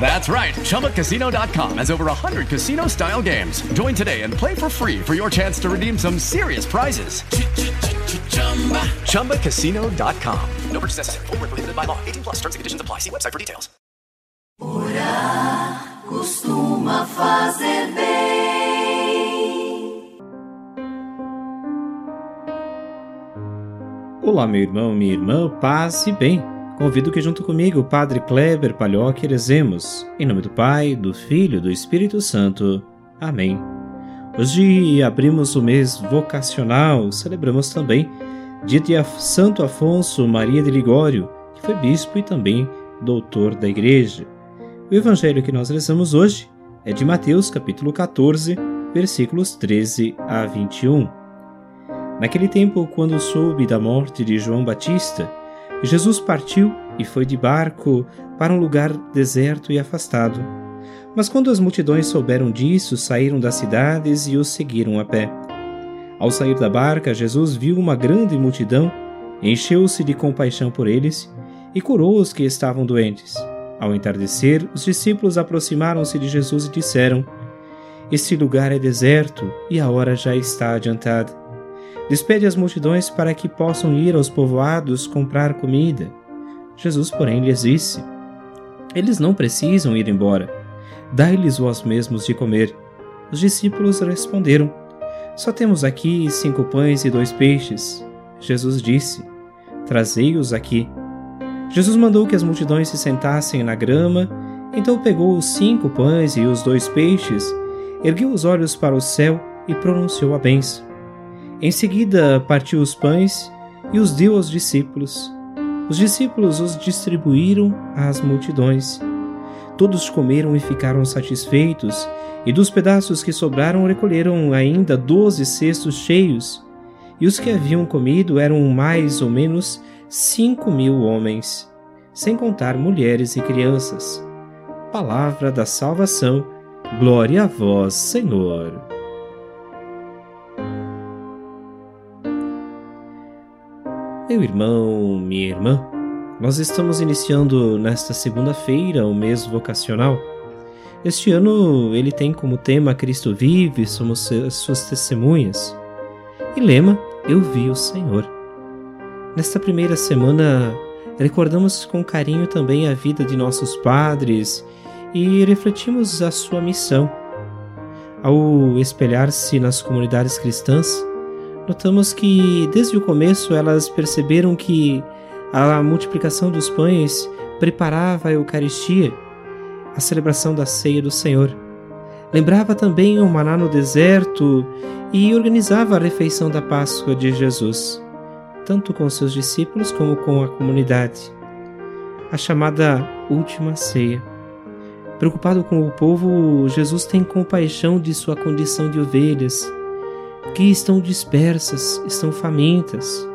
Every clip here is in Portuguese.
That's right. ChumbaCasino.com has over 100 casino style games. Join today and play for free for your chance to redeem some serious prizes. ChumbaCasino.com. No purchase necessary. Void were prohibited by law. 18 plus terms and conditions apply. See website for details. Orar costuma fazer bem. Olá, meu irmão, minha irmã, paz e bem. Convido que junto comigo o Padre Kleber Palhoque rezemos. Em nome do Pai, do Filho e do Espírito Santo. Amém. Hoje abrimos o mês vocacional, celebramos também dia de Santo Afonso Maria de Ligório, que foi bispo e também doutor da Igreja. O evangelho que nós rezamos hoje é de Mateus capítulo 14, versículos 13 a 21. Naquele tempo, quando soube da morte de João Batista, Jesus partiu e foi de barco para um lugar deserto e afastado. Mas quando as multidões souberam disso, saíram das cidades e o seguiram a pé. Ao sair da barca, Jesus viu uma grande multidão, encheu-se de compaixão por eles e curou os que estavam doentes. Ao entardecer, os discípulos aproximaram-se de Jesus e disseram: Este lugar é deserto e a hora já está adiantada. Despede as multidões para que possam ir aos povoados comprar comida. Jesus, porém, lhes disse: Eles não precisam ir embora. Dai-lhes vós mesmos de comer. Os discípulos responderam: Só temos aqui cinco pães e dois peixes. Jesus disse: Trazei-os aqui. Jesus mandou que as multidões se sentassem na grama, então pegou os cinco pães e os dois peixes, ergueu os olhos para o céu e pronunciou a bênção. Em seguida, partiu os pães e os deu aos discípulos. Os discípulos os distribuíram às multidões. Todos comeram e ficaram satisfeitos, e dos pedaços que sobraram recolheram ainda doze cestos cheios. E os que haviam comido eram mais ou menos cinco mil homens, sem contar mulheres e crianças. Palavra da salvação, glória a vós, Senhor. Meu irmão, minha irmã, nós estamos iniciando nesta segunda-feira o mês vocacional. Este ano ele tem como tema Cristo vive, somos suas testemunhas. E lema Eu vi o Senhor. Nesta primeira semana, recordamos com carinho também a vida de nossos padres e refletimos a sua missão. Ao espelhar-se nas comunidades cristãs, notamos que desde o começo elas perceberam que a multiplicação dos pães preparava a Eucaristia, a celebração da ceia do Senhor. Lembrava também o maná no deserto e organizava a refeição da Páscoa de Jesus, tanto com seus discípulos como com a comunidade. A chamada Última Ceia. Preocupado com o povo, Jesus tem compaixão de sua condição de ovelhas que estão dispersas, estão famintas.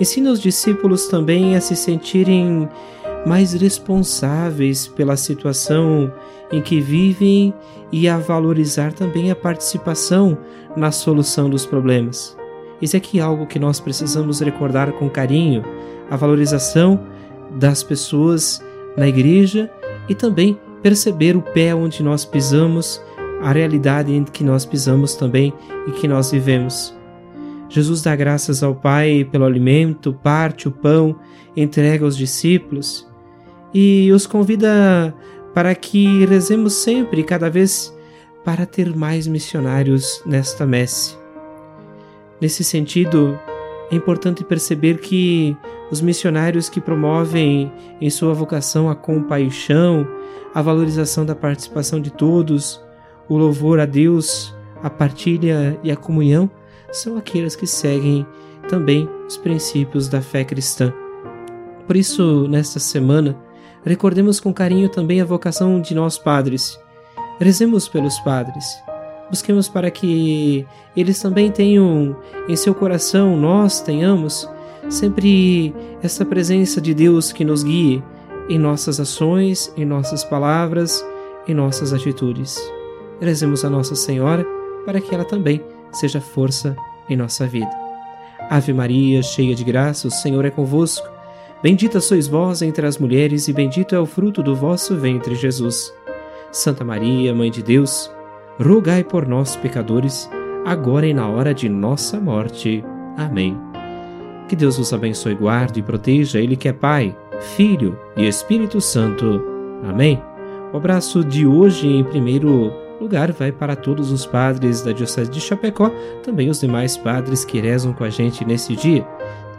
Ensina os discípulos também a se sentirem mais responsáveis pela situação em que vivem e a valorizar também a participação na solução dos problemas. Isso aqui é algo que nós precisamos recordar com carinho, a valorização das pessoas na igreja e também perceber o pé onde nós pisamos a realidade em que nós pisamos também e que nós vivemos. Jesus dá graças ao Pai pelo alimento, parte o pão, entrega aos discípulos e os convida para que rezemos sempre, cada vez, para ter mais missionários nesta messe. Nesse sentido, é importante perceber que os missionários que promovem em sua vocação a compaixão, a valorização da participação de todos, o louvor a Deus, a partilha e a comunhão, são aqueles que seguem também os princípios da fé cristã. Por isso, nesta semana, recordemos com carinho também a vocação de nós padres. Rezemos pelos padres. Busquemos para que eles também tenham em seu coração, nós tenhamos, sempre essa presença de Deus que nos guie em nossas ações, em nossas palavras, em nossas atitudes. Rezemos a Nossa Senhora para que ela também seja força em nossa vida. Ave Maria, cheia de graça, o Senhor é convosco. Bendita sois vós entre as mulheres, e bendito é o fruto do vosso ventre, Jesus. Santa Maria, Mãe de Deus, rogai por nós, pecadores, agora e na hora de nossa morte. Amém. Que Deus vos abençoe, guarde e proteja, Ele que é Pai, Filho e Espírito Santo. Amém. O abraço de hoje, em primeiro lugar, vai para todos os padres da Diocese de Chapecó, também os demais padres que rezam com a gente nesse dia,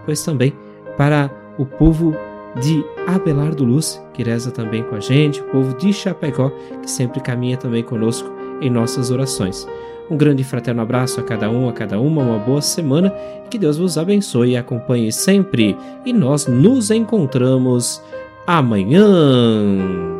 pois também para o povo de Abelardo Luz, que reza também com a gente, o povo de Chapecó, que sempre caminha também conosco em nossas orações. Um grande e fraterno abraço a cada um, a cada uma, uma boa semana, que Deus vos abençoe e acompanhe sempre. E nós nos encontramos amanhã.